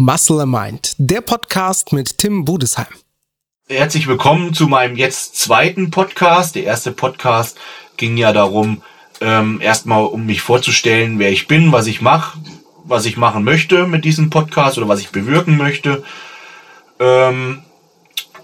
Muscle Mind, der Podcast mit Tim Budesheim. Herzlich willkommen zu meinem jetzt zweiten Podcast. Der erste Podcast ging ja darum, ähm, erstmal um mich vorzustellen, wer ich bin, was ich mache, was ich machen möchte mit diesem Podcast oder was ich bewirken möchte. Ähm,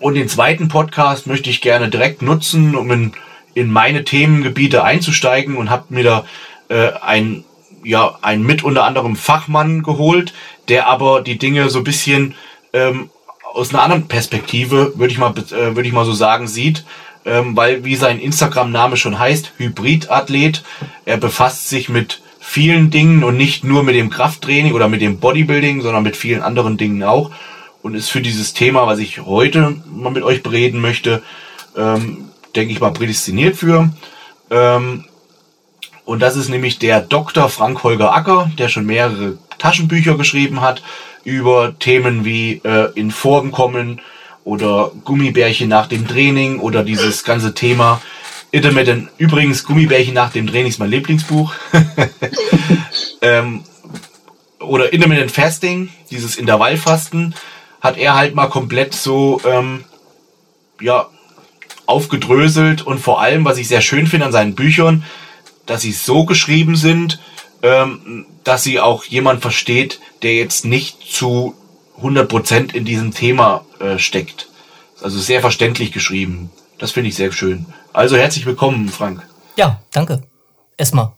und den zweiten Podcast möchte ich gerne direkt nutzen, um in, in meine Themengebiete einzusteigen und habe mir da äh, ein ja ein mit unter anderem Fachmann geholt, der aber die Dinge so ein bisschen ähm, aus einer anderen Perspektive, würde ich mal äh, würde ich mal so sagen, sieht, ähm, weil wie sein Instagram-Name schon heißt, Hybridathlet, er befasst sich mit vielen Dingen und nicht nur mit dem Krafttraining oder mit dem Bodybuilding, sondern mit vielen anderen Dingen auch und ist für dieses Thema, was ich heute mal mit euch bereden möchte, ähm, denke ich mal prädestiniert für. Ähm, und das ist nämlich der Dr. Frank Holger Acker, der schon mehrere Taschenbücher geschrieben hat über Themen wie äh, in Form kommen oder Gummibärchen nach dem Training oder dieses ganze Thema Intermittent. Übrigens, Gummibärchen nach dem Training ist mein Lieblingsbuch. ähm, oder Intermittent Fasting, dieses Intervallfasten, hat er halt mal komplett so ähm, ja, aufgedröselt und vor allem, was ich sehr schön finde an seinen Büchern, dass sie so geschrieben sind, ähm, dass sie auch jemand versteht, der jetzt nicht zu 100% in diesem Thema äh, steckt. Also sehr verständlich geschrieben. Das finde ich sehr schön. Also herzlich willkommen, Frank. Ja, danke. Erstmal.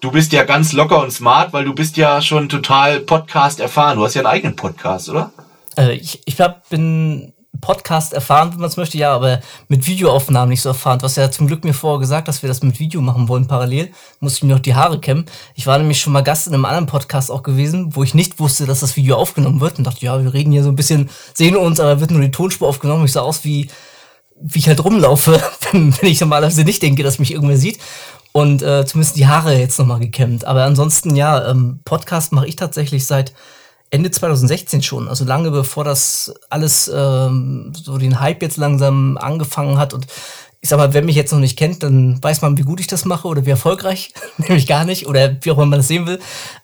Du bist ja ganz locker und smart, weil du bist ja schon total Podcast erfahren. Du hast ja einen eigenen Podcast, oder? Äh, ich ich glaub, bin Podcast erfahren, wenn man es möchte, ja, aber mit Videoaufnahmen nicht so erfahren. Hast ja zum Glück mir vorher gesagt, dass wir das mit Video machen wollen parallel. Musste ich mir noch die Haare kämmen. Ich war nämlich schon mal Gast in einem anderen Podcast auch gewesen, wo ich nicht wusste, dass das Video aufgenommen wird und dachte, ja, wir reden hier so ein bisschen, sehen uns, aber wird nur die Tonspur aufgenommen. Ich sah aus wie, wie ich halt rumlaufe, wenn, wenn ich normalerweise nicht denke, dass mich irgendwer sieht. Und äh, zumindest die Haare jetzt nochmal gekämmt. Aber ansonsten, ja, ähm, Podcast mache ich tatsächlich seit Ende 2016 schon, also lange bevor das alles ähm, so den Hype jetzt langsam angefangen hat. Und ich sag mal, wer mich jetzt noch nicht kennt, dann weiß man, wie gut ich das mache oder wie erfolgreich, nämlich gar nicht oder wie auch immer man das sehen will.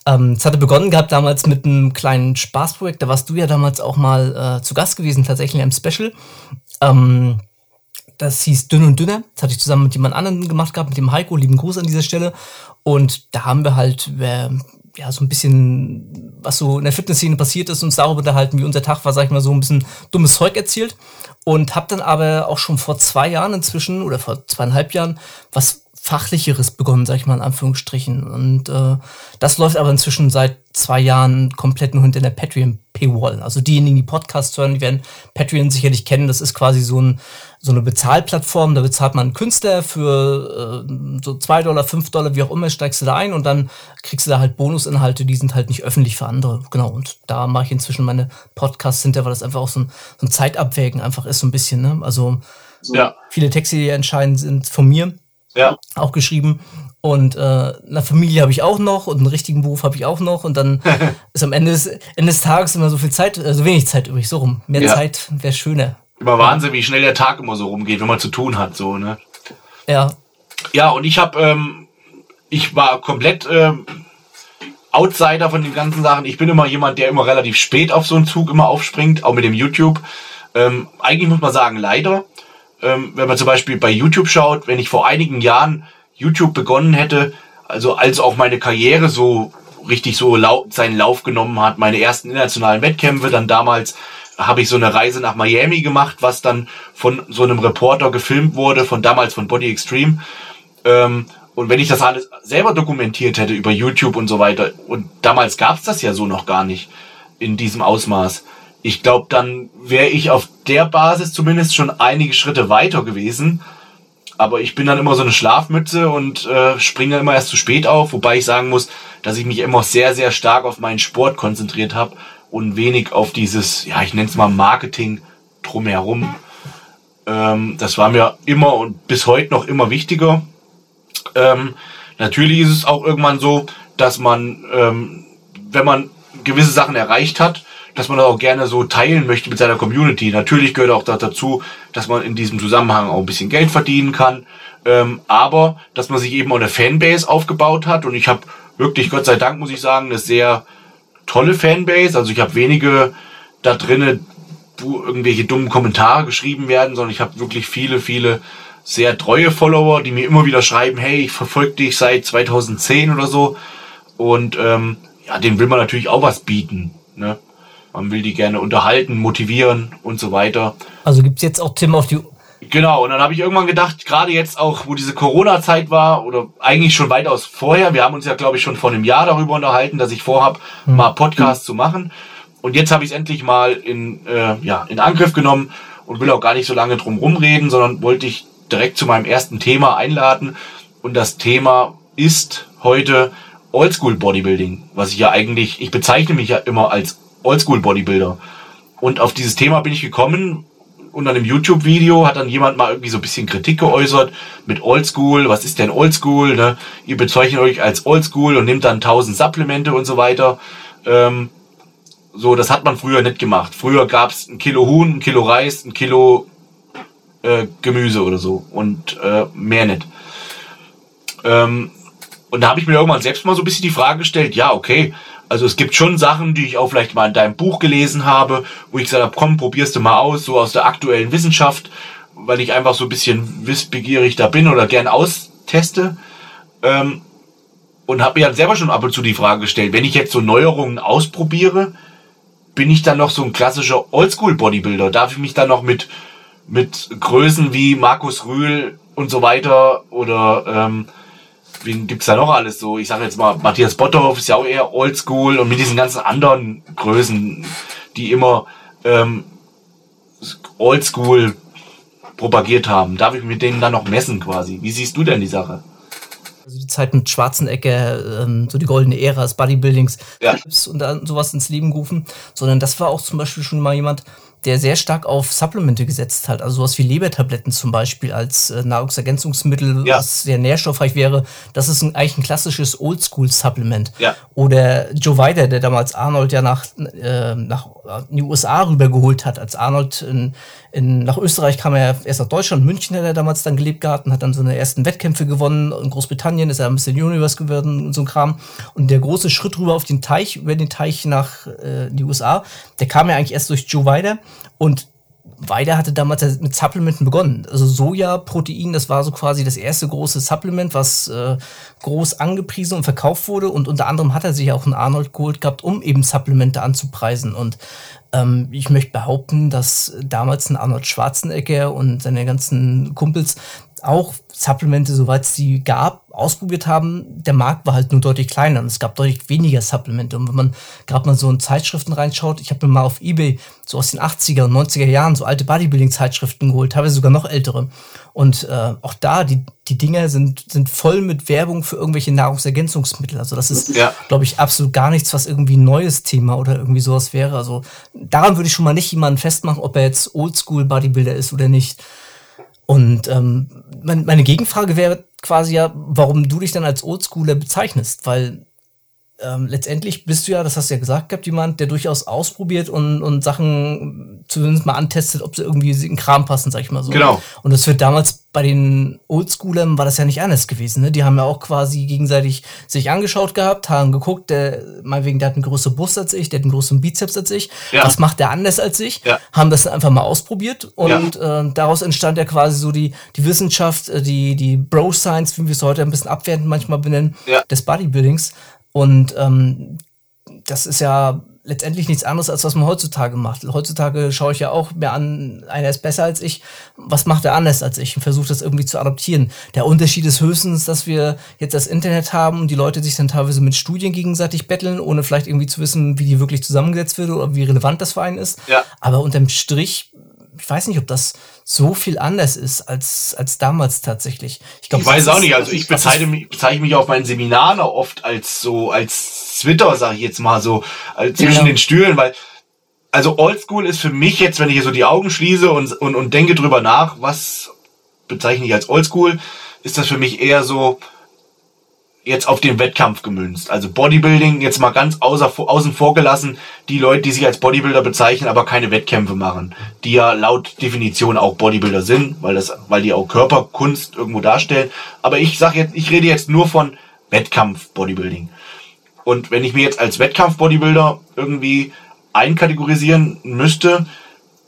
Ähm, es hatte begonnen gehabt damals mit einem kleinen Spaßprojekt, da warst du ja damals auch mal äh, zu Gast gewesen, tatsächlich in einem Special. Ähm, das hieß Dünn und Dünner. Das hatte ich zusammen mit jemand anderem gemacht gehabt, mit dem Heiko. Lieben Gruß an dieser Stelle. Und da haben wir halt, ja, so ein bisschen, was so in der Fitnessszene passiert ist, uns darüber unterhalten, wie unser Tag war, sag ich mal, so ein bisschen dummes Zeug erzählt. Und habe dann aber auch schon vor zwei Jahren inzwischen oder vor zweieinhalb Jahren was Fachlicheres begonnen, sag ich mal in Anführungsstrichen. Und äh, das läuft aber inzwischen seit zwei Jahren komplett nur hinter der Patreon-Paywall. Also diejenigen, die Podcasts hören, die werden Patreon sicherlich kennen. Das ist quasi so, ein, so eine Bezahlplattform. Da bezahlt man einen Künstler für äh, so zwei Dollar, fünf Dollar, wie auch immer, steigst du da ein und dann kriegst du da halt Bonusinhalte, die sind halt nicht öffentlich für andere. Genau, und da mache ich inzwischen meine Podcasts hinter, weil das einfach auch so ein, so ein Zeitabwägen einfach ist, so ein bisschen. Ne? Also so ja. viele Texte, die entscheidend sind von mir ja. auch geschrieben. Und äh, eine Familie habe ich auch noch und einen richtigen Beruf habe ich auch noch. Und dann ist am Ende des, Ende des Tages immer so viel Zeit, also wenig Zeit übrig, so rum. Mehr ja. Zeit wäre schöner. Immer Wahnsinn, wie schnell der Tag immer so rumgeht, wenn man zu tun hat, so, ne? Ja. Ja, und ich habe, ähm, ich war komplett ähm, Outsider von den ganzen Sachen. Ich bin immer jemand, der immer relativ spät auf so einen Zug immer aufspringt, auch mit dem YouTube. Ähm, eigentlich muss man sagen, leider ähm, wenn man zum Beispiel bei YouTube schaut, wenn ich vor einigen Jahren YouTube begonnen hätte, also als auch meine Karriere so richtig so lau seinen Lauf genommen hat, meine ersten internationalen Wettkämpfe, dann damals habe ich so eine Reise nach Miami gemacht, was dann von so einem Reporter gefilmt wurde, von damals von Body Extreme. Ähm, und wenn ich das alles selber dokumentiert hätte über YouTube und so weiter, und damals gab es das ja so noch gar nicht in diesem Ausmaß, ich glaube, dann wäre ich auf der Basis zumindest schon einige Schritte weiter gewesen. Aber ich bin dann immer so eine Schlafmütze und äh, springe immer erst zu spät auf, wobei ich sagen muss, dass ich mich immer sehr, sehr stark auf meinen Sport konzentriert habe und wenig auf dieses, ja, ich nenne es mal Marketing drumherum. Ähm, das war mir immer und bis heute noch immer wichtiger. Ähm, natürlich ist es auch irgendwann so, dass man, ähm, wenn man gewisse Sachen erreicht hat, dass man das auch gerne so teilen möchte mit seiner Community. Natürlich gehört auch dazu, dass man in diesem Zusammenhang auch ein bisschen Geld verdienen kann, ähm, aber dass man sich eben auch eine Fanbase aufgebaut hat und ich habe wirklich, Gott sei Dank, muss ich sagen, eine sehr tolle Fanbase. Also ich habe wenige da drinnen, wo irgendwelche dummen Kommentare geschrieben werden, sondern ich habe wirklich viele, viele sehr treue Follower, die mir immer wieder schreiben, hey, ich verfolge dich seit 2010 oder so. Und ähm, ja, denen will man natürlich auch was bieten. Ne? Man will die gerne unterhalten, motivieren und so weiter. Also gibt's jetzt auch Tim auf die Genau, und dann habe ich irgendwann gedacht, gerade jetzt auch, wo diese Corona-Zeit war, oder eigentlich schon weitaus vorher, wir haben uns ja, glaube ich, schon vor einem Jahr darüber unterhalten, dass ich vorhab, mhm. mal Podcasts zu machen. Und jetzt habe ich es endlich mal in, äh, ja, in Angriff genommen und will auch gar nicht so lange drum rumreden, sondern wollte ich direkt zu meinem ersten Thema einladen. Und das Thema ist heute Oldschool Bodybuilding, was ich ja eigentlich, ich bezeichne mich ja immer als Oldschool Bodybuilder. Und auf dieses Thema bin ich gekommen, unter einem YouTube-Video hat dann jemand mal irgendwie so ein bisschen Kritik geäußert mit Oldschool. Was ist denn Oldschool? Ne? Ihr bezeichnet euch als Oldschool und nimmt dann tausend Supplemente und so weiter. Ähm, so, das hat man früher nicht gemacht. Früher gab's ein Kilo Huhn, ein Kilo Reis, ein Kilo äh, Gemüse oder so und äh, mehr nicht. Ähm, und da habe ich mir irgendwann selbst mal so ein bisschen die Frage gestellt, ja, okay, also es gibt schon Sachen, die ich auch vielleicht mal in deinem Buch gelesen habe, wo ich gesagt habe, komm, probierst du mal aus, so aus der aktuellen Wissenschaft, weil ich einfach so ein bisschen wissbegierig da bin oder gern austeste. Ähm, und habe mir dann selber schon ab und zu die Frage gestellt, wenn ich jetzt so Neuerungen ausprobiere, bin ich dann noch so ein klassischer Oldschool-Bodybuilder? Darf ich mich dann noch mit, mit Größen wie Markus Rühl und so weiter oder ähm, wen gibt's da noch alles so? Ich sage jetzt mal, Matthias Botthoff ist ja auch eher oldschool und mit diesen ganzen anderen Größen, die immer ähm, oldschool propagiert haben. Darf ich mit denen dann noch messen quasi? Wie siehst du denn die Sache? Also die Zeit mit Schwarzenegger, ähm, so die goldene Ära des Bodybuildings ja. und dann sowas ins Leben gerufen, sondern das war auch zum Beispiel schon mal jemand, der sehr stark auf Supplemente gesetzt hat. Also sowas wie Lebertabletten zum Beispiel als äh, Nahrungsergänzungsmittel, ja. was sehr nährstoffreich wäre. Das ist ein, eigentlich ein klassisches Oldschool-Supplement. Ja. Oder Joe Weider, der damals Arnold ja nach, äh, nach in die USA rübergeholt hat. Als Arnold in, in, nach Österreich kam er erst nach Deutschland, München hat er damals dann gelebt gehabt und hat dann seine ersten Wettkämpfe gewonnen. In Großbritannien ist er ein bisschen Universe geworden und so ein Kram. Und der große Schritt rüber auf den Teich, über den Teich nach äh, die USA, der kam ja eigentlich erst durch Joe Weider. Und Weider hatte damals mit Supplementen begonnen. Also Sojaprotein, das war so quasi das erste große Supplement, was äh, groß angepriesen und verkauft wurde. Und unter anderem hat er sich auch einen Arnold geholt gehabt, um eben Supplemente anzupreisen. Und ähm, ich möchte behaupten, dass damals ein Arnold Schwarzenegger und seine ganzen Kumpels auch Supplemente, soweit es die gab, ausprobiert haben. Der Markt war halt nur deutlich kleiner und es gab deutlich weniger Supplemente. Und wenn man gerade mal so in Zeitschriften reinschaut, ich habe mir mal auf Ebay so aus den 80er und 90er Jahren so alte Bodybuilding-Zeitschriften geholt, teilweise sogar noch ältere. Und äh, auch da, die, die Dinger sind, sind voll mit Werbung für irgendwelche Nahrungsergänzungsmittel. Also das ist, ja. glaube ich, absolut gar nichts, was irgendwie ein neues Thema oder irgendwie sowas wäre. Also daran würde ich schon mal nicht jemanden festmachen, ob er jetzt Oldschool-Bodybuilder ist oder nicht. Und ähm, meine Gegenfrage wäre quasi ja, warum du dich dann als Oldschooler bezeichnest, weil ähm, letztendlich bist du ja, das hast du ja gesagt gehabt, jemand, der durchaus ausprobiert und, und Sachen zumindest mal antestet, ob sie irgendwie in Kram passen, sag ich mal so. Genau. Und das wird damals bei den Oldschoolern war das ja nicht anders gewesen. Ne? Die haben ja auch quasi gegenseitig sich angeschaut gehabt, haben geguckt, der, meinetwegen, der hat eine größere Brust als ich, der hat einen größeren Bizeps als ich. Ja. Was macht der anders als ich? Ja. Haben das dann einfach mal ausprobiert und ja. äh, daraus entstand ja quasi so die, die Wissenschaft, äh, die, die Bro-Science, wie wir es heute ein bisschen abwertend manchmal benennen, des Bodybuildings. Und ähm, das ist ja letztendlich nichts anderes, als was man heutzutage macht. Heutzutage schaue ich ja auch mir an, einer ist besser als ich. Was macht er anders als ich? Und versuche das irgendwie zu adoptieren. Der Unterschied ist höchstens, dass wir jetzt das Internet haben und die Leute sich dann teilweise mit Studien gegenseitig betteln, ohne vielleicht irgendwie zu wissen, wie die wirklich zusammengesetzt wird oder wie relevant das für einen ist. Ja. Aber unterm Strich ich weiß nicht, ob das so viel anders ist als, als damals tatsächlich. Ich, glaub, ich weiß auch nicht. Also ich bezeichne mich, bezeichne mich auf meinen Seminaren oft als so, als Twitter, sage ich jetzt mal so, als zwischen ja. den Stühlen, weil also Oldschool ist für mich jetzt, wenn ich hier so die Augen schließe und, und, und denke drüber nach, was bezeichne ich als Oldschool, ist das für mich eher so, jetzt auf den Wettkampf gemünzt. Also Bodybuilding jetzt mal ganz außer, außen vor gelassen, die Leute, die sich als Bodybuilder bezeichnen, aber keine Wettkämpfe machen, die ja laut Definition auch Bodybuilder sind, weil das, weil die auch Körperkunst irgendwo darstellen. Aber ich sag jetzt, ich rede jetzt nur von Wettkampf Bodybuilding. Und wenn ich mir jetzt als Wettkampf-Bodybuilder irgendwie einkategorisieren müsste,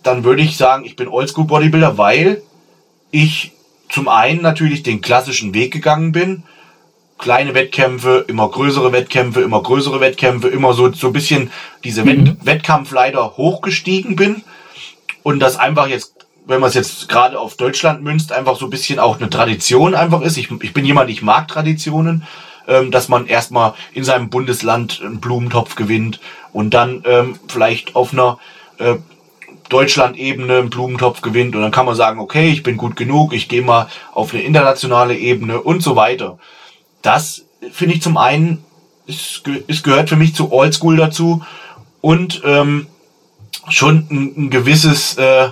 dann würde ich sagen, ich bin Oldschool-Bodybuilder, weil ich zum einen natürlich den klassischen Weg gegangen bin. Kleine Wettkämpfe, immer größere Wettkämpfe, immer größere Wettkämpfe, immer so, so ein bisschen diese Mhm. Wettkampfleiter hochgestiegen bin. Und das einfach jetzt, wenn man es jetzt gerade auf Deutschland münzt, einfach so ein bisschen auch eine Tradition einfach ist. Ich, ich bin jemand, ich mag Traditionen, ähm, dass man erstmal in seinem Bundesland einen Blumentopf gewinnt und dann ähm, vielleicht auf einer äh, Deutschland-Ebene einen Blumentopf gewinnt und dann kann man sagen, okay, ich bin gut genug, ich gehe mal auf eine internationale Ebene und so weiter. Das finde ich zum einen, es, es gehört für mich zu Oldschool dazu und ähm, schon ein, ein gewisses äh,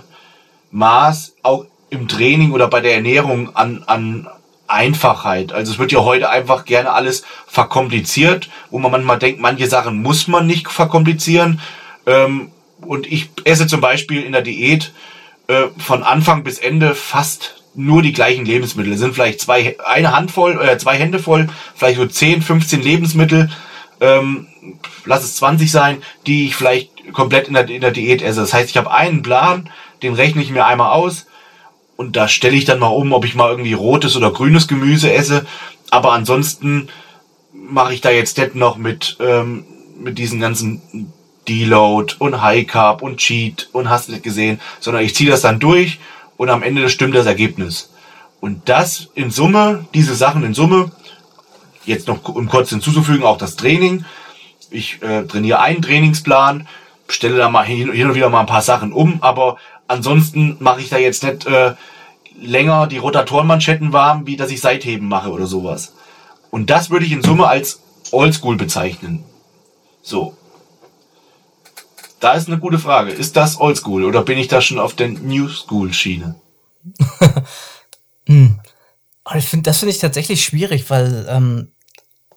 Maß auch im Training oder bei der Ernährung an, an Einfachheit. Also es wird ja heute einfach gerne alles verkompliziert, wo man manchmal denkt, manche Sachen muss man nicht verkomplizieren. Ähm, und ich esse zum Beispiel in der Diät äh, von Anfang bis Ende fast nur die gleichen Lebensmittel. Es sind vielleicht zwei, eine Handvoll, äh, zwei Hände voll, vielleicht so 10, 15 Lebensmittel, ähm, lass es 20 sein, die ich vielleicht komplett in der, in der Diät esse. Das heißt, ich habe einen Plan, den rechne ich mir einmal aus und da stelle ich dann mal um, ob ich mal irgendwie rotes oder grünes Gemüse esse. Aber ansonsten mache ich da jetzt nicht noch mit, ähm, mit diesen ganzen Deload und High Carb und Cheat und hast nicht gesehen, sondern ich ziehe das dann durch und am Ende stimmt das Ergebnis. Und das in Summe, diese Sachen in Summe, jetzt noch um kurz hinzuzufügen, auch das Training. Ich äh, trainiere einen Trainingsplan, stelle da mal hin, hin und wieder mal ein paar Sachen um, aber ansonsten mache ich da jetzt nicht äh, länger die Rotatorenmanschetten warm, wie dass ich Seitheben mache oder sowas. Und das würde ich in Summe als Oldschool bezeichnen. So. Da ist eine gute Frage. Ist das Oldschool oder bin ich da schon auf der New School Schiene? Aber ich finde, das finde ich tatsächlich schwierig, weil ähm,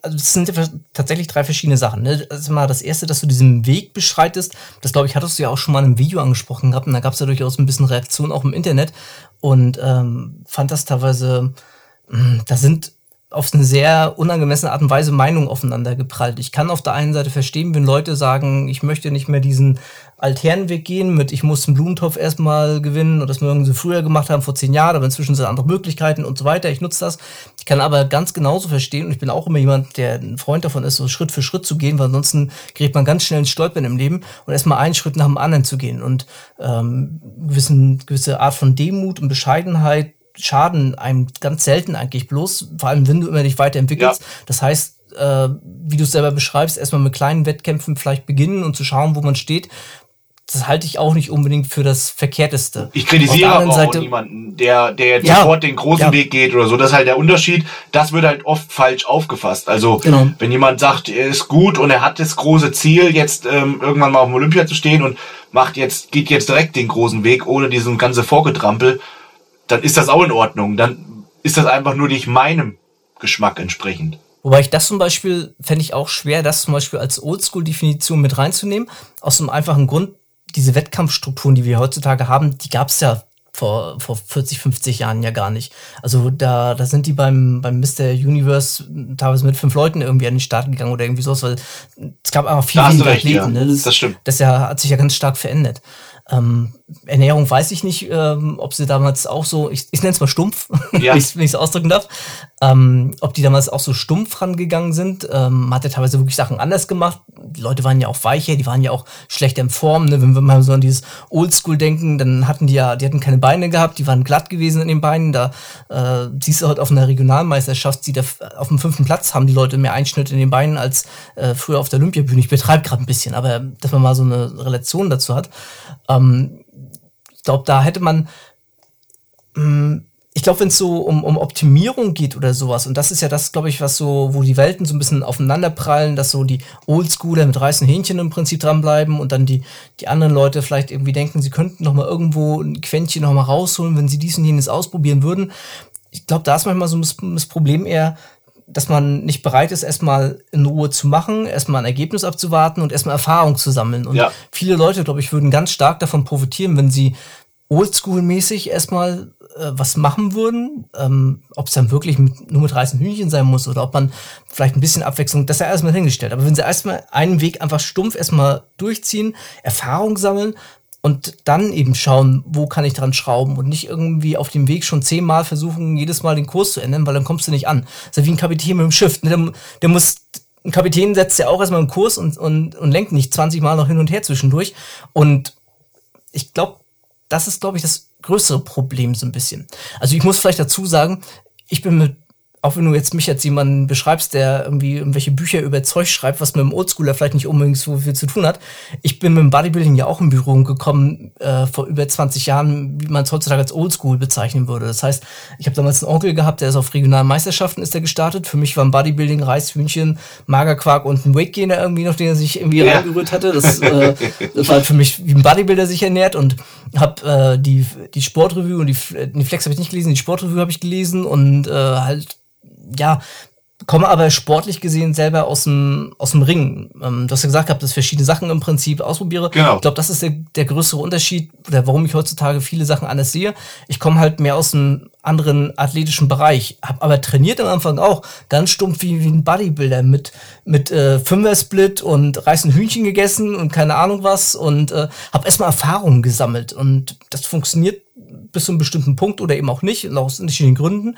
also es sind tatsächlich drei verschiedene Sachen. Ne? Also mal das erste, dass du diesen Weg beschreitest, das glaube ich, hattest du ja auch schon mal in einem Video angesprochen gehabt, und da gab es ja durchaus ein bisschen Reaktion auch im Internet und ähm, fand das teilweise, mh, da sind auf eine sehr unangemessene Art und Weise Meinungen aufeinander geprallt. Ich kann auf der einen Seite verstehen, wenn Leute sagen, ich möchte nicht mehr diesen alternen Weg gehen mit, ich muss einen Blumentopf erstmal gewinnen und das irgendwie so früher gemacht haben, vor zehn Jahren, aber inzwischen sind andere Möglichkeiten und so weiter. Ich nutze das. Ich kann aber ganz genauso verstehen und ich bin auch immer jemand, der ein Freund davon ist, so Schritt für Schritt zu gehen, weil ansonsten gerät man ganz schnell ins Stolpern im Leben und erstmal einen Schritt nach dem anderen zu gehen und ähm, gewissen, gewisse Art von Demut und Bescheidenheit schaden einem ganz selten eigentlich bloß, vor allem wenn du immer dich weiterentwickelst. Ja. Das heißt, äh, wie du es selber beschreibst, erstmal mit kleinen Wettkämpfen vielleicht beginnen und zu schauen, wo man steht. Das halte ich auch nicht unbedingt für das Verkehrteste. Ich kritisiere aber auch Seite- niemanden, der, der jetzt Ja. sofort den großen Ja. Weg geht oder so. Das ist halt der Unterschied. Das wird halt oft falsch aufgefasst. Also, Genau. wenn jemand sagt, er ist gut und er hat das große Ziel, jetzt ähm, irgendwann mal auf dem Olympia zu stehen und macht jetzt, geht jetzt direkt den großen Weg, ohne diesen ganze Vorgetrampel, dann ist das auch in Ordnung. Dann ist das einfach nur nicht meinem Geschmack entsprechend. Wobei ich das zum Beispiel fände ich auch schwer, das zum Beispiel als Oldschool-Definition mit reinzunehmen. Aus dem einfachen Grund, diese Wettkampfstrukturen, die wir heutzutage haben, die gab es ja vor, vor 40, 50 Jahren ja gar nicht. Also da, da sind die beim, beim Mr. Universe teilweise mit fünf Leuten irgendwie an den Start gegangen oder irgendwie sowas, weil es gab einfach viel Da recht, ja. Athleten. Ne? Das stimmt. Das ja, hat sich ja ganz stark verändert. Ähm, Ernährung weiß ich nicht, ähm, ob sie damals auch so, ich, ich nenne es mal stumpf, Ja. wenn ich es ausdrücken darf, ähm, ob die damals auch so stumpf rangegangen sind. Ähm, man hat ja teilweise wirklich Sachen anders gemacht. Die Leute waren ja auch weicher, die waren ja auch schlechter in Form. Ne? Wenn wir mal so an dieses Oldschool denken, dann hatten die ja, die hatten keine Beine gehabt, die waren glatt gewesen in den Beinen. Da äh, siehst du heute auf einer Regionalmeisterschaft, die da auf dem fünften Platz haben die Leute mehr Einschnitt in den Beinen als äh, früher auf der Olympiabühne. Ich betreibe gerade ein bisschen, aber dass man mal so eine Relation dazu hat. Ähm, glaube, da hätte man ich glaube, wenn es so um, um Optimierung geht oder sowas, und das ist ja das, glaube ich, was so, wo die Welten so ein bisschen aufeinander prallen, dass so die Oldschooler mit reißen Hähnchen im Prinzip dranbleiben und dann die, die anderen Leute vielleicht irgendwie denken, sie könnten noch mal irgendwo ein Quäntchen noch mal rausholen, wenn sie dies und jenes ausprobieren würden. Ich glaube, da ist manchmal so das Problem eher, dass man nicht bereit ist, erstmal in Ruhe zu machen, erstmal ein Ergebnis abzuwarten und erstmal Erfahrung zu sammeln. Und Ja. viele Leute, glaube ich, würden ganz stark davon profitieren, wenn sie oldschool-mäßig erstmal äh, was machen würden, ähm, ob es dann wirklich mit, nur mit reißen Hühnchen sein muss oder ob man vielleicht ein bisschen Abwechslung, das ist ja erstmal hingestellt. Aber wenn sie erstmal einen Weg einfach stumpf erstmal durchziehen, Erfahrung sammeln und dann eben schauen, wo kann ich dran schrauben und nicht irgendwie auf dem Weg schon zehnmal versuchen, jedes Mal den Kurs zu ändern, weil dann kommst du nicht an. Das ist ja wie ein Kapitän mit dem Schiff. Ne? Der, der muss ein Kapitän setzt ja auch erstmal einen Kurs und, und, und lenkt nicht 20 Mal noch hin und her zwischendurch. Und ich glaube, das ist, glaube ich, das größere Problem so ein bisschen. Also ich muss vielleicht dazu sagen, ich bin mit auch wenn du jetzt mich als jemanden beschreibst, der irgendwie irgendwelche Bücher über Zeug schreibt, was mit dem Oldschooler vielleicht nicht unbedingt so viel zu tun hat. Ich bin mit dem Bodybuilding ja auch in Berührung gekommen äh, vor über 20 Jahren, wie man es heutzutage als Oldschool bezeichnen würde. Das heißt, ich habe damals einen Onkel gehabt, der ist auf regionalen Meisterschaften ist er gestartet. Für mich waren Bodybuilding Reis, Hühnchen, Magerquark und ein Weight Gainer irgendwie noch, den er sich irgendwie ja. reingerührt hatte. Das, äh, das war für mich wie ein Bodybuilder sich ernährt und habe äh, die die Sportrevue und die, die Flex habe ich nicht gelesen, die Sportrevue habe ich gelesen und äh, halt ja, komme aber sportlich gesehen selber aus dem, aus dem Ring. Ähm, du hast ja gesagt gehabt, dass ich verschiedene Sachen im Prinzip ausprobiere. Genau. Ich glaube, das ist der, der größere Unterschied, oder warum ich heutzutage viele Sachen anders sehe. Ich komme halt mehr aus einem anderen athletischen Bereich, habe aber trainiert am Anfang auch ganz stumpf wie, wie ein Bodybuilder mit mit äh, Fünfer-Split und reißen Hühnchen gegessen und keine Ahnung was und äh, habe erstmal Erfahrungen gesammelt und das funktioniert bis zu einem bestimmten Punkt oder eben auch nicht, aus unterschiedlichen Gründen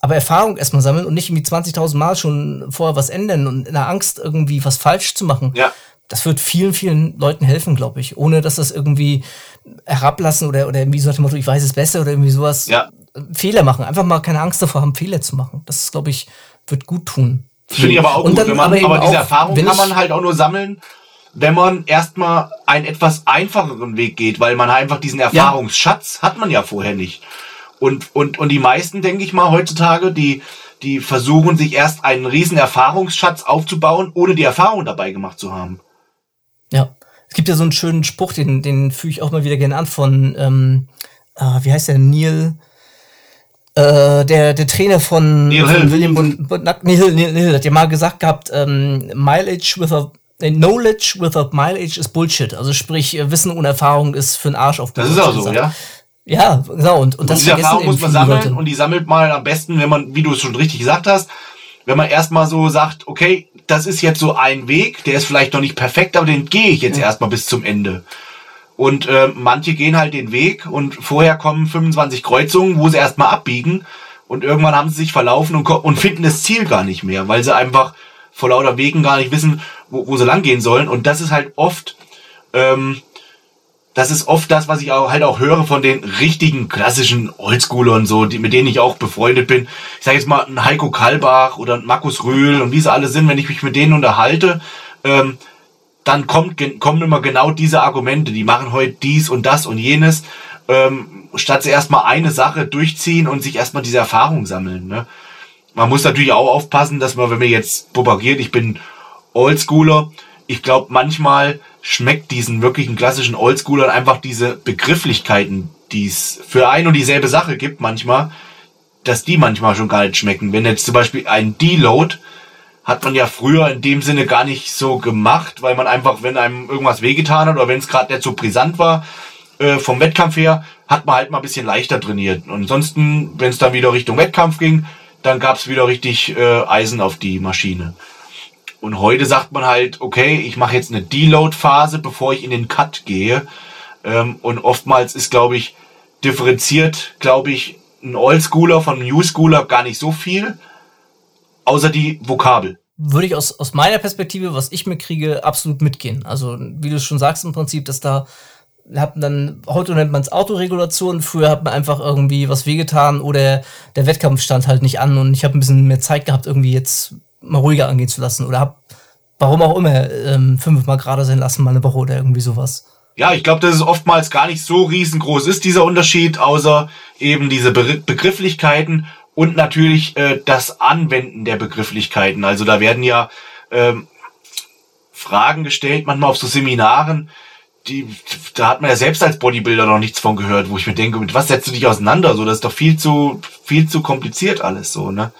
aber Erfahrung erstmal sammeln und nicht irgendwie 20.000 Mal schon vorher was ändern und in der Angst irgendwie was falsch zu machen. Ja. Das wird vielen, vielen Leuten helfen, glaube ich, ohne dass das irgendwie herablassen oder, oder irgendwie so nach dem Motto, ich weiß es besser oder irgendwie sowas. Ja. Fehler machen. Einfach mal keine Angst davor haben, Fehler zu machen. Das, glaube ich, wird gut tun. Finde ich aber auch und gut. Dann, man, aber, aber diese auch, Erfahrung kann man halt auch nur sammeln, wenn man erstmal einen etwas einfacheren Weg geht, weil man einfach diesen Erfahrungsschatz ja. hat man ja vorher nicht. Und, und, und die meisten, denke ich mal, heutzutage, die, die versuchen sich erst einen riesen Erfahrungsschatz aufzubauen, ohne die Erfahrung dabei gemacht zu haben. Ja. Es gibt ja so einen schönen Spruch, den, den führe ich auch mal wieder gerne an von, ähm, äh, wie heißt der, Neil, äh, der, der Trainer von, Neil von William Bund, Neil Hill, Neil Hill hat ja mal gesagt gehabt, ähm, Mileage without Knowledge without mileage is Bullshit. Also sprich, Wissen ohne Erfahrung ist für einen Arsch auf Das ist auch so, ja. Ja, genau. Und, und, und das diese Erfahrung muss man sammeln Leute. und die sammelt man am besten, wenn man, wie du es schon richtig gesagt hast, wenn man erstmal so sagt, okay, das ist jetzt so ein Weg, der ist vielleicht noch nicht perfekt, aber den gehe ich jetzt ja. erstmal bis zum Ende. Und äh, manche gehen halt den Weg und vorher kommen 25 Kreuzungen, wo sie erstmal abbiegen und irgendwann haben sie sich verlaufen und, und finden das Ziel gar nicht mehr, weil sie einfach vor lauter Wegen gar nicht wissen, wo, wo sie lang gehen sollen. Und das ist halt oft ähm, das ist oft das, was ich auch halt auch höre von den richtigen klassischen Oldschoolern so, die, mit denen ich auch befreundet bin. Ich sage jetzt mal ein Heiko Kalbach oder ein Markus Rühl und wie sie alle sind, wenn ich mich mit denen unterhalte, ähm, dann kommt, kommen immer genau diese Argumente. Die machen heute dies und das und jenes, ähm, statt sie erstmal eine Sache durchziehen und sich erstmal diese Erfahrung sammeln. Ne? Man muss natürlich auch aufpassen, dass man, wenn man jetzt propagiert, ich bin Oldschooler, ich glaube manchmal schmeckt diesen wirklichen klassischen Oldschoolern einfach diese Begrifflichkeiten, die es für ein und dieselbe Sache gibt manchmal, dass die manchmal schon gar nicht schmecken. Wenn jetzt zum Beispiel ein Deload hat man ja früher in dem Sinne gar nicht so gemacht, weil man einfach, wenn einem irgendwas wehgetan hat oder wenn es gerade nicht so brisant war, äh, vom Wettkampf her, hat man halt mal ein bisschen leichter trainiert. Und ansonsten, wenn es dann wieder Richtung Wettkampf ging, dann gab es wieder richtig äh, Eisen auf die Maschine. Und heute sagt man halt, okay, ich mache jetzt eine Deload-Phase, bevor ich in den Cut gehe. Ähm, und oftmals ist, glaube ich, differenziert, glaube ich, ein Oldschooler von einem Newschooler gar nicht so viel, außer die Vokabel. Würde ich aus, aus meiner Perspektive, was ich mir kriege, absolut mitgehen. Also, wie du schon sagst, im Prinzip, dass da hat dann, heute nennt man es Autoregulation, früher hat man einfach irgendwie was wehgetan oder der Wettkampf stand halt nicht an und ich habe ein bisschen mehr Zeit gehabt, irgendwie jetzt mal ruhiger angehen zu lassen oder hab, warum auch immer, ähm, fünfmal gerade sein lassen, mal eine Woche oder irgendwie sowas. Ja, ich glaube, dass es oftmals gar nicht so riesengroß ist, dieser Unterschied, außer eben diese Be Begrifflichkeiten und natürlich äh, das Anwenden der Begrifflichkeiten. Also da werden ja ähm, Fragen gestellt, manchmal auf so Seminaren, die, da hat man ja selbst als Bodybuilder noch nichts von gehört, wo ich mir denke, mit was setzt du dich auseinander? So, das ist doch viel zu, viel zu kompliziert alles so, ne?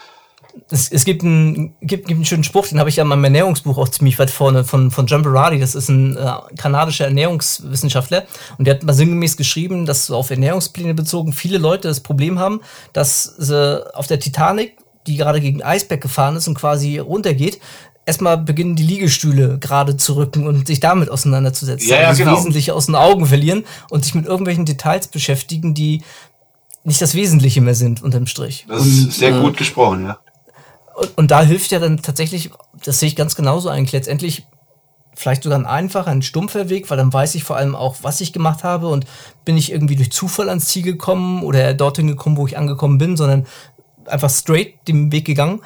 Es, es gibt, einen, gibt, gibt einen schönen Spruch, den habe ich ja in meinem Ernährungsbuch auch ziemlich weit vorne von, von John Berardi. Das ist ein äh, kanadischer Ernährungswissenschaftler. Und der hat mal sinngemäß geschrieben, dass so auf Ernährungspläne bezogen viele Leute das Problem haben, dass sie auf der Titanic, die gerade gegen Eisberg gefahren ist und quasi runtergeht, erstmal beginnen die Liegestühle gerade zu rücken und sich damit auseinanderzusetzen. Ja, ja, also genau. das Wesentliche aus den Augen verlieren und sich mit irgendwelchen Details beschäftigen, die nicht das Wesentliche mehr sind unterm Strich. Das ist und, sehr äh, gut gesprochen, ja. Und, und da hilft ja dann tatsächlich, das sehe ich ganz genauso eigentlich, letztendlich vielleicht sogar ein einfacher, ein stumpfer Weg, weil dann weiß ich vor allem auch, was ich gemacht habe und bin ich irgendwie durch Zufall ans Ziel gekommen oder dorthin gekommen, wo ich angekommen bin, sondern einfach straight den Weg gegangen.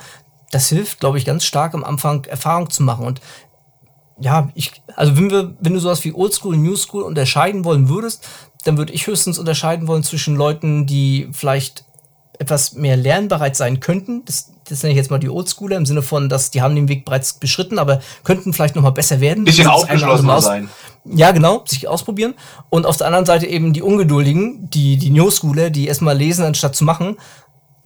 Das hilft, glaube ich, ganz stark am Anfang Erfahrung zu machen und ja, ich, also wenn wir, wenn du sowas wie Oldschool und Newschool unterscheiden wollen würdest, dann würde ich höchstens unterscheiden wollen zwischen Leuten, die vielleicht etwas mehr lernbereit sein könnten. Das, das nenne ich jetzt mal die Oldschooler im Sinne von, dass die haben den Weg bereits beschritten, aber könnten vielleicht noch mal besser werden. Bisschen aufgeschlossener sein. Ja, genau, sich ausprobieren. Und auf der anderen Seite eben die Ungeduldigen, die, die Newschooler, die erstmal lesen, anstatt zu machen,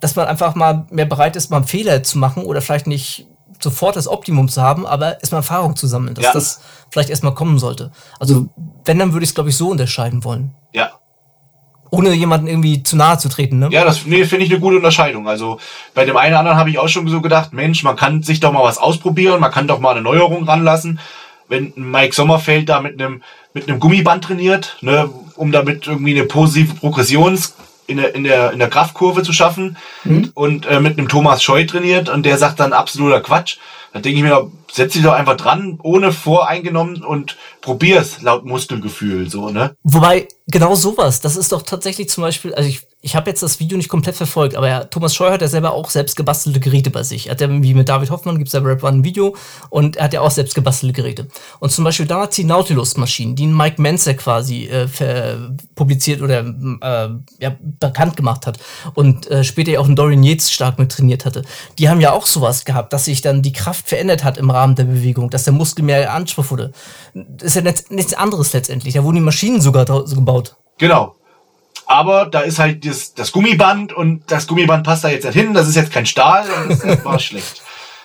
dass man einfach mal mehr bereit ist, mal einen Fehler zu machen oder vielleicht nicht sofort das Optimum zu haben, aber erstmal Erfahrung zu sammeln, dass Ja. das vielleicht erstmal kommen sollte. Also, wenn, dann würde ich es, glaube ich, so unterscheiden wollen. Ja. Ohne jemanden irgendwie zu nahe zu treten, ne? Ja, das nee, finde ich eine gute Unterscheidung. Also bei dem einen oder anderen habe ich auch schon so gedacht, Mensch, man kann sich doch mal was ausprobieren, man kann doch mal eine Neuerung ranlassen. Wenn Mike Sommerfeld da mit einem mit einem Gummiband trainiert, ne, um damit irgendwie eine positive Progression in der, in der, in der Kraftkurve zu schaffen und äh, mit einem Thomas Scheu trainiert und der sagt dann absoluter Quatsch. Da denke ich mir, setz dich doch einfach dran, ohne voreingenommen und probier's laut Muskelgefühl, so, ne? Wobei, genau sowas, das ist doch tatsächlich zum Beispiel, also ich, ich habe jetzt das Video nicht komplett verfolgt, aber ja, Thomas Scheuer hat ja selber auch selbst gebastelte Geräte bei sich. Er hat ja, wie mit David Hoffmann, gibt's ja bei Rap One ein Video und er hat ja auch selbst gebastelte Geräte. Und zum Beispiel damals die Nautilus-Maschinen, die Mike Menzer quasi äh, publiziert oder äh, ja, bekannt gemacht hat und äh, später ja auch ein Dorian Yates stark mit trainiert hatte, die haben ja auch sowas gehabt, dass sich dann die Kraft verändert hat im Rahmen der Bewegung, dass der Muskel mehr Anspruch wurde. Das ist ja nichts, anderes letztendlich. Da wurden die Maschinen sogar gebaut. Genau. Aber da ist halt das, das Gummiband und das Gummiband passt da jetzt nicht hin. Das ist jetzt kein Stahl das war schlecht.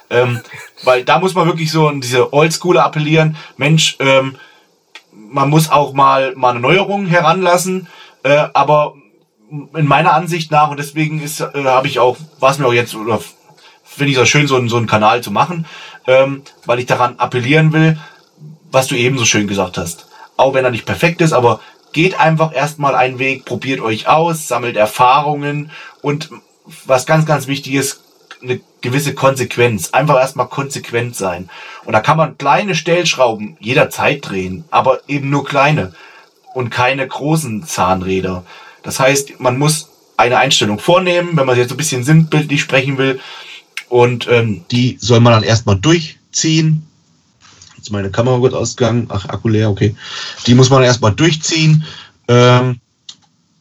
Ähm, weil da muss man wirklich so an diese Oldschooler appellieren. Mensch, ähm, man muss auch mal, mal eine Neuerung heranlassen. Äh, aber in meiner Ansicht nach, und deswegen ist, äh, habe ich auch, war es mir auch jetzt, oder finde ich es auch schön, so, einen- so einen Kanal zu machen, ähm, weil ich daran appellieren will, was du eben so schön gesagt hast. Auch wenn er nicht perfekt ist, aber geht einfach erstmal einen Weg, probiert euch aus, sammelt Erfahrungen und was ganz, ganz wichtig ist, eine gewisse Konsequenz. Einfach erstmal konsequent sein. Und da kann man kleine Stellschrauben jederzeit drehen, aber eben nur kleine und keine großen Zahnräder. Das heißt, man muss eine Einstellung vornehmen, wenn man jetzt so ein bisschen sinnbildlich sprechen will. Und ähm, die soll man dann erstmal durchziehen. Ist meine Kamera gut ausgegangen. Ach, Akku leer, okay. Die muss man erstmal durchziehen. Ähm,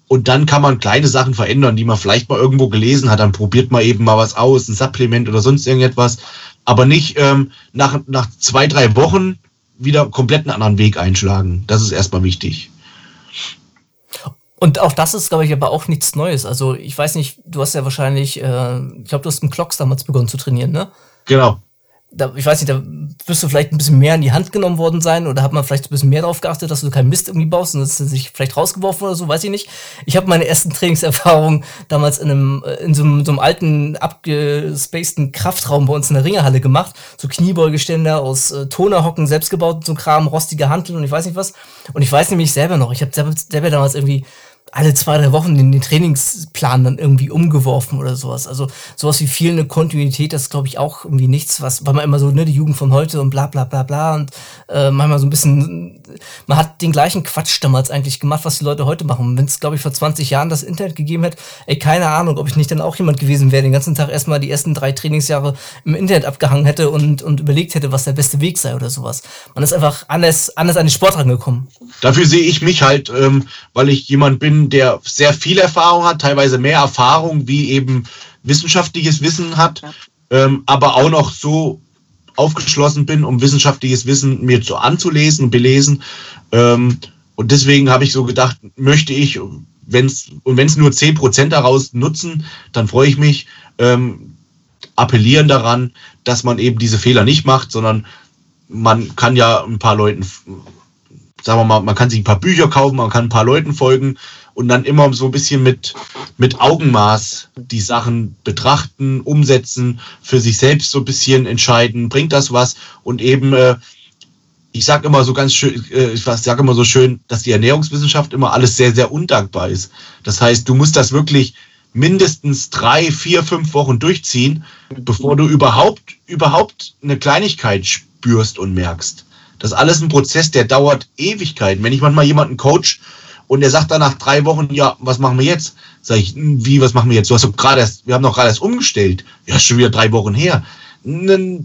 und dann kann man kleine Sachen verändern, die man vielleicht mal irgendwo gelesen hat. Dann probiert man eben mal was aus, ein Supplement oder sonst irgendetwas. Aber nicht ähm, nach, nach zwei, drei Wochen wieder komplett einen anderen Weg einschlagen. Das ist erstmal wichtig. Und auch das ist, glaube ich, aber auch nichts Neues. Also ich weiß nicht, du hast ja wahrscheinlich, äh, ich glaube, du hast im Clocks damals begonnen zu trainieren, ne? Genau. Da, ich weiß nicht, da wirst du vielleicht ein bisschen mehr in die Hand genommen worden sein oder hat man vielleicht ein bisschen mehr darauf geachtet, dass du keinen Mist irgendwie baust und dass du sich vielleicht rausgeworfen oder so, weiß ich nicht. Ich habe meine ersten Trainingserfahrungen damals in einem, äh, in so einem, so einem alten, abgespaceden Kraftraum bei uns in der Ringerhalle gemacht. So Kniebeugeständer aus äh, Tonerhocken, selbst gebaut, so Kram, rostige Hanteln und ich weiß nicht was. Und ich weiß nämlich selber noch, ich habe selber, selber damals irgendwie alle zwei, drei Wochen den, den Trainingsplan dann irgendwie umgeworfen oder sowas. Also sowas wie fehlende Kontinuität, das glaube ich, auch irgendwie nichts, was, weil man immer so, ne, die Jugend von heute und bla bla bla bla und äh, manchmal so ein bisschen, man hat den gleichen Quatsch damals eigentlich gemacht, was die Leute heute machen. Wenn es, glaube ich, vor 20 Jahren das Internet gegeben hätte, ey, keine Ahnung, ob ich nicht dann auch jemand gewesen wäre, den ganzen Tag erstmal die ersten drei Trainingsjahre im Internet abgehangen hätte und, und überlegt hätte, was der beste Weg sei oder sowas. Man ist einfach anders, anders an den Sport rangekommen. Dafür sehe ich mich halt, ähm, weil ich jemand bin, der sehr viel Erfahrung hat, teilweise mehr Erfahrung wie eben wissenschaftliches Wissen hat, ähm, aber auch noch so aufgeschlossen bin, um wissenschaftliches Wissen mir zu anzulesen und belesen. Ähm, und deswegen habe ich so gedacht, möchte ich, wenn's, und wenn es nur 10% daraus nutzen, dann freue ich mich. Ähm, appellieren daran, dass man eben diese Fehler nicht macht, sondern man kann ja ein paar Leuten, sagen wir mal, man kann sich ein paar Bücher kaufen, man kann ein paar Leuten folgen und dann immer so ein bisschen mit, mit Augenmaß die Sachen betrachten, umsetzen, für sich selbst so ein bisschen entscheiden, bringt das was und eben, äh, ich sage immer so ganz schön, äh, ich sage immer so schön, dass die Ernährungswissenschaft immer alles sehr, sehr undankbar ist. Das heißt, du musst das wirklich mindestens drei, vier, fünf Wochen durchziehen, bevor du überhaupt, überhaupt eine Kleinigkeit spürst und merkst. Das ist alles ein Prozess, der dauert Ewigkeiten. Wenn ich manchmal jemanden coach und der sagt dann nach drei Wochen, ja, was machen wir jetzt? Sag ich, hm, wie, was machen wir jetzt? Du hast doch gerade erst, wir haben doch gerade erst umgestellt. Ja, schon wieder drei Wochen her.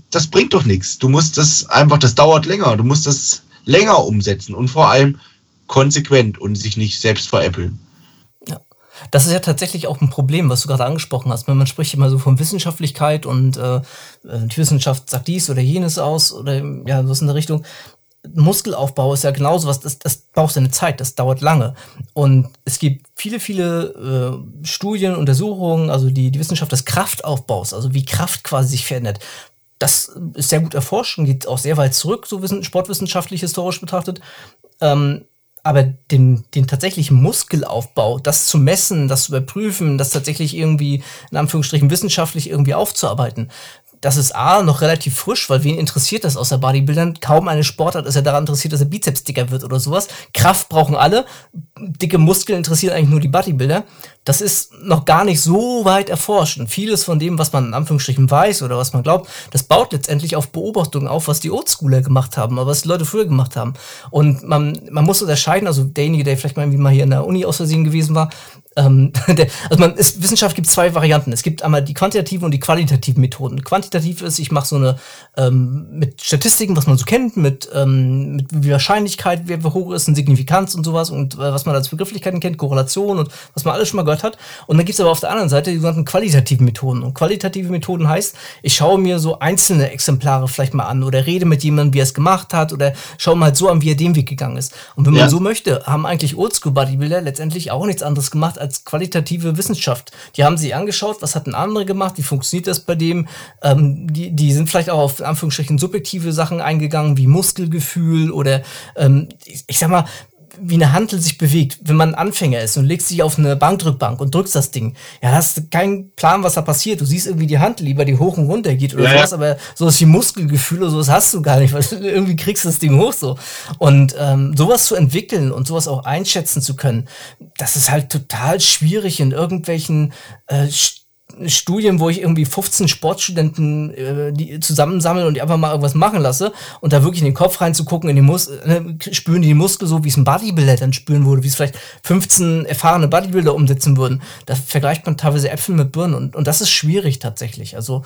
Das bringt doch nichts. Du musst das einfach, das dauert länger. Du musst das länger umsetzen und vor allem konsequent und sich nicht selbst veräppeln. Das ist ja tatsächlich auch ein Problem, was du gerade angesprochen hast. Man spricht immer so von Wissenschaftlichkeit und äh, die Wissenschaft sagt dies oder jenes aus oder ja, was in der Richtung. Muskelaufbau ist ja genauso was, das, das braucht seine Zeit, das dauert lange. Und es gibt viele, viele äh, Studien, Untersuchungen, also die, die Wissenschaft des Kraftaufbaus, also wie Kraft quasi sich verändert. Das ist sehr gut erforscht und geht auch sehr weit zurück, so sportwissenschaftlich historisch betrachtet. Ähm, aber den, den tatsächlichen Muskelaufbau, das zu messen, das zu überprüfen, das tatsächlich irgendwie in Anführungsstrichen wissenschaftlich irgendwie aufzuarbeiten, das ist A, noch relativ frisch, weil wen interessiert das außer Bodybuildern? Kaum eine Sportart ist ja daran interessiert, dass er Bizeps dicker wird oder sowas. Kraft brauchen alle. Dicke Muskeln interessieren eigentlich nur die Bodybuilder. Das ist noch gar nicht so weit erforscht. Und vieles von dem, was man in Anführungsstrichen weiß oder was man glaubt, das baut letztendlich auf Beobachtungen auf, was die Oldschooler gemacht haben, aber was die Leute früher gemacht haben. Und man, man muss unterscheiden, also derjenige, der vielleicht mal irgendwie mal hier in der Uni aus Versehen gewesen war, ähm, der, also man ist, Wissenschaft gibt zwei Varianten. Es gibt einmal die quantitativen und die qualitativen Methoden. Quantitativ ist, ich mache so eine ähm, mit Statistiken, was man so kennt, mit, ähm, mit wie Wahrscheinlichkeit, wie hoch ist, eine Signifikanz und sowas und äh, was man als Begrifflichkeiten kennt, Korrelation und was man alles schon mal gehört hat. Und dann gibt es aber auf der anderen Seite die sogenannten qualitativen Methoden. Und qualitative Methoden heißt, ich schaue mir so einzelne Exemplare vielleicht mal an oder rede mit jemandem, wie er es gemacht hat oder schaue mal halt so an, wie er den Weg gegangen ist. Und wenn ja. man so möchte, haben eigentlich Oldschool-Bodybuilder letztendlich auch nichts anderes gemacht als qualitative Wissenschaft. Die haben sich angeschaut, was hat ein gemacht, wie funktioniert das bei dem. Ähm, die, die sind vielleicht auch auf Anführungsstrichen subjektive Sachen eingegangen, wie Muskelgefühl oder ähm, ich, ich sag mal, wie eine Handel sich bewegt, wenn man Anfänger ist und legst dich auf eine Bankdrückbank und drückst das Ding. Ja, hast du keinen Plan, was da passiert. Du siehst irgendwie die Handel, lieber die hoch und runter geht oder ja, sowas, ja. aber sowas wie Muskelgefühle sowas hast du gar nicht, weil irgendwie kriegst du das Ding hoch so. Und ähm, sowas zu entwickeln und sowas auch einschätzen zu können, das ist halt total schwierig in irgendwelchen äh, Studien, wo ich irgendwie 15 Sportstudenten äh, die zusammensammle und die einfach mal irgendwas machen lasse und da wirklich in den Kopf reinzugucken, in die Mus äh, spüren die, die Muskel so, wie es ein Bodybuilder dann spüren würde, wie es vielleicht 15 erfahrene Bodybuilder umsetzen würden. Da vergleicht man teilweise Äpfel mit Birnen und, und das ist schwierig tatsächlich. Also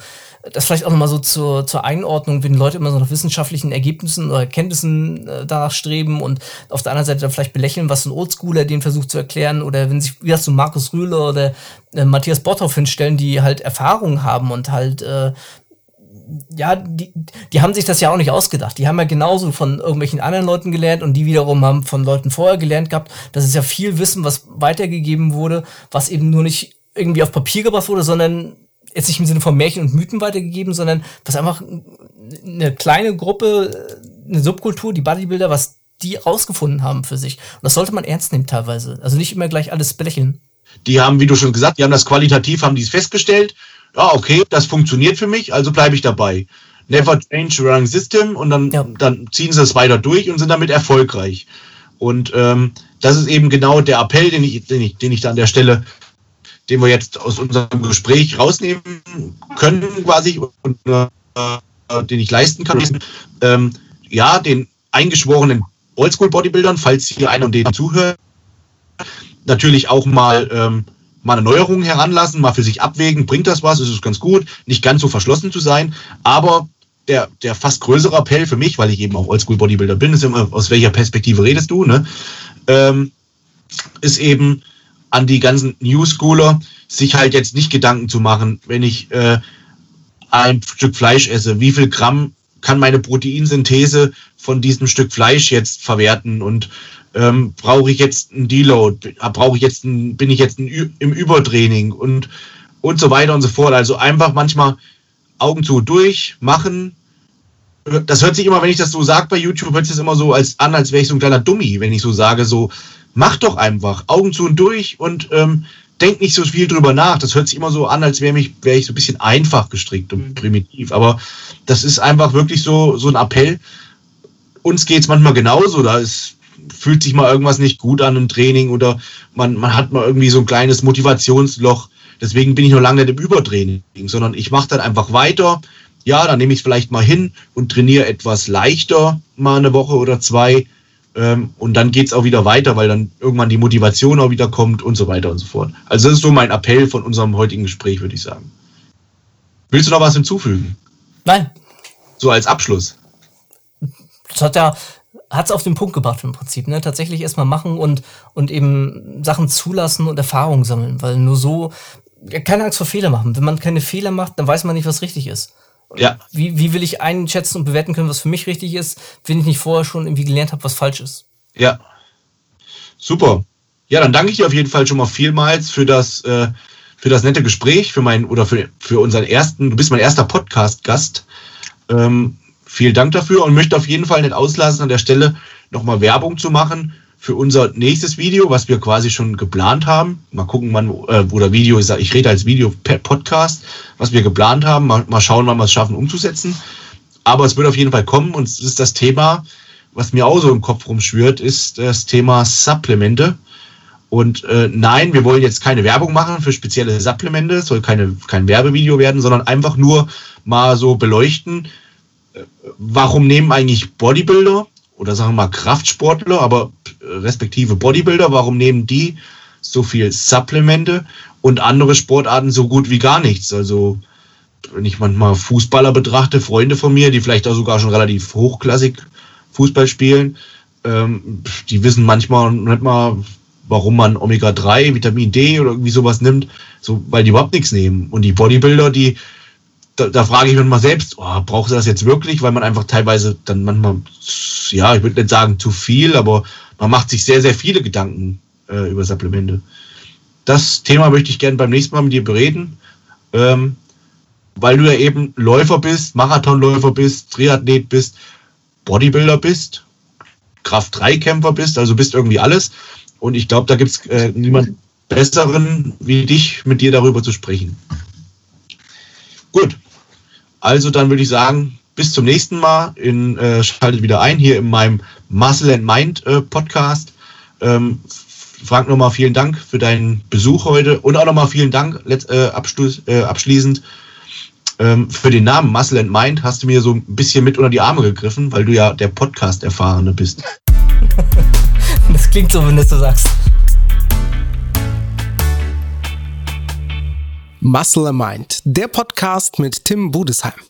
das vielleicht auch nochmal so zur, zur Einordnung, wenn Leute immer so nach wissenschaftlichen Ergebnissen oder Erkenntnissen äh, danach streben und auf der anderen Seite dann vielleicht belächeln, was ein Oldschooler den versucht zu erklären oder wenn sich, wie hast du Markus Rühle oder äh, Matthias Botthoff hinstellen, die halt Erfahrung haben und halt äh, ja, die, die haben sich das ja auch nicht ausgedacht. Die haben ja genauso von irgendwelchen anderen Leuten gelernt und die wiederum haben von Leuten vorher gelernt gehabt. Das ist ja viel Wissen, was weitergegeben wurde, was eben nur nicht irgendwie auf Papier gebracht wurde, sondern jetzt nicht im Sinne von Märchen und Mythen weitergegeben, sondern was einfach eine kleine Gruppe, eine Subkultur, die Bodybuilder, was die rausgefunden haben für sich. Und das sollte man ernst nehmen teilweise. Also nicht immer gleich alles belächeln. Die haben, wie du schon gesagt, die haben das qualitativ, haben die es festgestellt. Ja, okay, das funktioniert für mich, also bleibe ich dabei. Never change running system und dann, ja. dann ziehen sie es weiter durch und sind damit erfolgreich. Und ähm, das ist eben genau der Appell, den ich, den ich, den ich da an der Stelle den wir jetzt aus unserem Gespräch rausnehmen können, quasi, und äh, den ich leisten kann. Ähm, ja, den eingeschworenen Oldschool-Bodybuildern, falls hier einer und denen zuhört, natürlich auch mal, ähm, mal eine Neuerung heranlassen, mal für sich abwägen, bringt das was, ist es ganz gut, nicht ganz so verschlossen zu sein, aber der, der fast größere Appell für mich, weil ich eben auch Oldschool-Bodybuilder bin, ist immer, aus welcher Perspektive redest du, ne? Ähm, ist eben, an die ganzen New Schooler, sich halt jetzt nicht Gedanken zu machen, wenn ich äh, ein Stück Fleisch esse, wie viel Gramm kann meine Proteinsynthese von diesem Stück Fleisch jetzt verwerten und ähm, brauche ich jetzt einen Deload, brauche ich jetzt ein, bin ich jetzt ein, im Übertraining und und so weiter und so fort. Also einfach manchmal Augen zu durch, machen. Das hört sich immer, wenn ich das so sage bei YouTube, hört sich das immer so als, an, als wäre ich so ein kleiner Dummy, wenn ich so sage, so, mach doch einfach, Augen zu und durch und ähm, denk nicht so viel drüber nach. Das hört sich immer so an, als wäre mich, wäre ich so ein bisschen einfach gestrickt und mhm. primitiv. Aber das ist einfach wirklich so, so ein Appell. Uns geht es manchmal genauso. Da ist, fühlt sich mal irgendwas nicht gut an im Training oder man, man hat mal irgendwie so ein kleines Motivationsloch. Deswegen bin ich noch lange nicht im Übertraining, sondern ich mache dann einfach weiter. Ja, dann nehme ich es vielleicht mal hin und trainiere etwas leichter mal eine Woche oder zwei. Ähm, und dann geht es auch wieder weiter, weil dann irgendwann die Motivation auch wieder kommt und so weiter und so fort. Also das ist so mein Appell von unserem heutigen Gespräch, würde ich sagen. Willst du noch was hinzufügen? Nein. So als Abschluss. Das hat ja hat es auf den Punkt gebracht im Prinzip. Ne? Tatsächlich erstmal machen und, und eben Sachen zulassen und Erfahrungen sammeln, weil nur so keine Angst vor Fehler machen. Wenn man keine Fehler macht, dann weiß man nicht, was richtig ist. Ja. Wie, wie will ich einschätzen und bewerten können, was für mich richtig ist, wenn ich nicht vorher schon irgendwie gelernt habe, was falsch ist? Ja. Super. Ja, dann danke ich dir auf jeden Fall schon mal vielmals für das, äh, für das nette Gespräch, für meinen oder für, für unseren ersten, du bist mein erster Podcast-Gast. Ähm, vielen Dank dafür und möchte auf jeden Fall nicht auslassen, an der Stelle nochmal Werbung zu machen für unser nächstes Video, was wir quasi schon geplant haben. Mal gucken, wann, äh, oder Video ist, ich rede als Video per Podcast, was wir geplant haben. Mal, mal schauen, wann wir es schaffen umzusetzen. Aber es wird auf jeden Fall kommen und es ist das Thema, was mir auch so im Kopf rumschwirrt, ist das Thema Supplemente. Und äh, nein, wir wollen jetzt keine Werbung machen für spezielle Supplemente, es soll keine, kein Werbevideo werden, sondern einfach nur mal so beleuchten, warum nehmen eigentlich Bodybuilder oder sagen wir mal Kraftsportler, aber respektive Bodybuilder, warum nehmen die so viel Supplemente und andere Sportarten so gut wie gar nichts? Also wenn ich manchmal Fußballer betrachte, Freunde von mir, die vielleicht auch sogar schon relativ hochklassig Fußball spielen, ähm, die wissen manchmal nicht mal, warum man Omega-3, Vitamin D oder irgendwie sowas nimmt, so, weil die überhaupt nichts nehmen. Und die Bodybuilder, die da, da frage ich mich mal selbst, oh, braucht das jetzt wirklich? Weil man einfach teilweise dann manchmal, ja, ich würde nicht sagen zu viel, aber man macht sich sehr, sehr viele Gedanken äh, über Supplemente. Das Thema möchte ich gerne beim nächsten Mal mit dir bereden, ähm, weil du ja eben Läufer bist, Marathonläufer bist, Triathlet bist, Bodybuilder bist, Kraft-3-Kämpfer bist, also bist irgendwie alles. Und ich glaube, da gibt es äh, niemand Besseren wie dich, mit dir darüber zu sprechen. Gut, also dann würde ich sagen, bis zum nächsten Mal. In, äh, schaltet wieder ein hier in meinem Muscle and Mind äh, Podcast. Ähm, Frank, nochmal vielen Dank für deinen Besuch heute und auch nochmal vielen Dank äh, äh, abschließend ähm, für den Namen Muscle and Mind. Hast du mir so ein bisschen mit unter die Arme gegriffen, weil du ja der Podcast-Erfahrene bist. das klingt so, wenn du das so sagst. Muscle Mind, der Podcast mit Tim Budesheim.